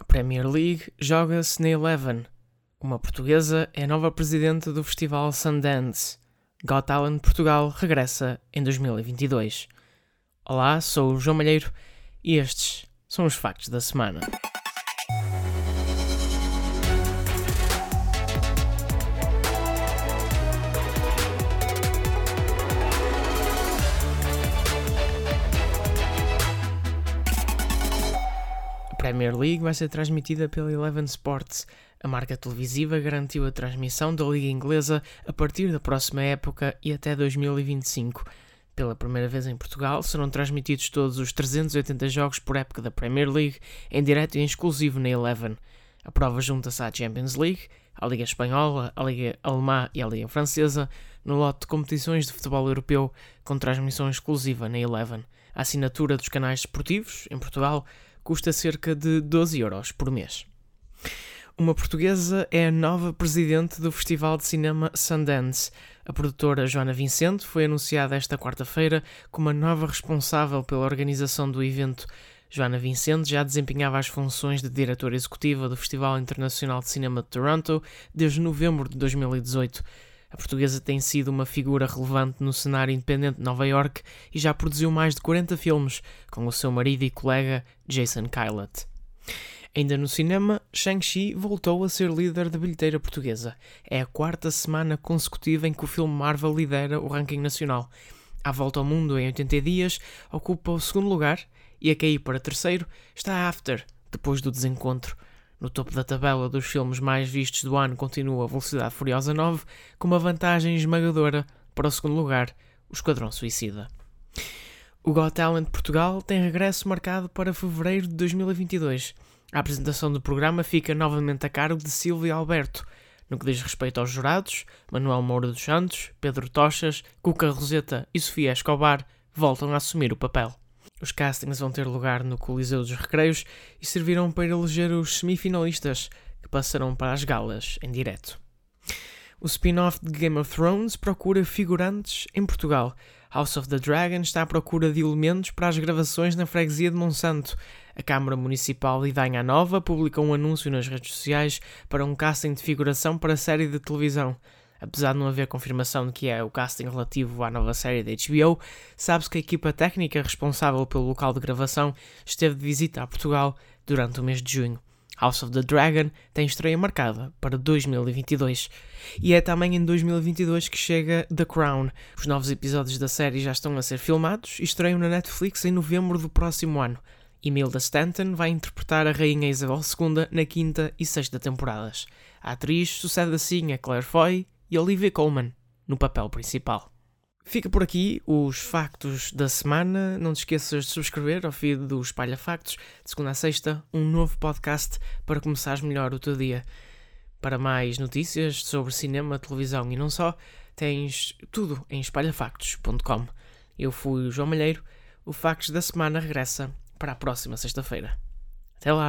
A Premier League joga-se na Eleven. Uma portuguesa é a nova presidente do festival Sundance. Got Talent Portugal regressa em 2022. Olá, sou o João Malheiro e estes são os factos da semana. Premier League vai ser transmitida pela Eleven Sports. A marca televisiva garantiu a transmissão da Liga Inglesa a partir da próxima época e até 2025. Pela primeira vez em Portugal, serão transmitidos todos os 380 jogos por época da Premier League em direto e exclusivo na Eleven. A prova junta-se à Champions League, à Liga Espanhola, à Liga Alemã e à Liga Francesa, no lote de competições de futebol europeu com transmissão exclusiva na Eleven. A assinatura dos canais esportivos, em Portugal, custa cerca de 12 euros por mês. Uma portuguesa é a nova presidente do Festival de Cinema Sundance. A produtora Joana Vicente foi anunciada esta quarta-feira como a nova responsável pela organização do evento. Joana Vicente já desempenhava as funções de diretora executiva do Festival Internacional de Cinema de Toronto desde novembro de 2018. A portuguesa tem sido uma figura relevante no cenário independente de Nova York e já produziu mais de 40 filmes com o seu marido e colega Jason Kylett. Ainda no cinema, Shang-Chi voltou a ser líder da bilheteira portuguesa. É a quarta semana consecutiva em que o filme Marvel lidera o ranking nacional. À volta ao mundo em 80 dias, ocupa o segundo lugar e a cair para terceiro está After, depois do desencontro. No topo da tabela dos filmes mais vistos do ano continua Velocidade Furiosa 9, com uma vantagem esmagadora para o segundo lugar, o Esquadrão Suicida. O Got Talent Portugal tem regresso marcado para fevereiro de 2022. A apresentação do programa fica novamente a cargo de Silvia Alberto. No que diz respeito aos jurados, Manuel Moura dos Santos, Pedro Tochas, Cuca Roseta e Sofia Escobar voltam a assumir o papel. Os castings vão ter lugar no Coliseu dos Recreios e servirão para eleger os semifinalistas que passarão para as galas em direto. O spin-off de Game of Thrones procura figurantes em Portugal. House of the Dragon está à procura de elementos para as gravações na freguesia de Monsanto. A Câmara Municipal de Idanha Nova publicou um anúncio nas redes sociais para um casting de figuração para a série de televisão. Apesar de não haver confirmação de que é o casting relativo à nova série da HBO, sabe-se que a equipa técnica responsável pelo local de gravação esteve de visita a Portugal durante o mês de junho. House of the Dragon tem estreia marcada para 2022. E é também em 2022 que chega The Crown. Os novos episódios da série já estão a ser filmados e estreiam na Netflix em novembro do próximo ano. Imelda Stanton vai interpretar a Rainha Isabel II na quinta e sexta temporadas. A atriz sucede assim a Claire Foy e Olivia Colman no papel principal. Fica por aqui os factos da semana. Não te esqueças de subscrever ao feed do Espalha Factos, de segunda a sexta, um novo podcast para começares melhor o teu dia. Para mais notícias sobre cinema, televisão e não só, tens tudo em espalhafactos.com. Eu fui o João Malheiro. O Factos da Semana regressa para a próxima sexta-feira. Até lá!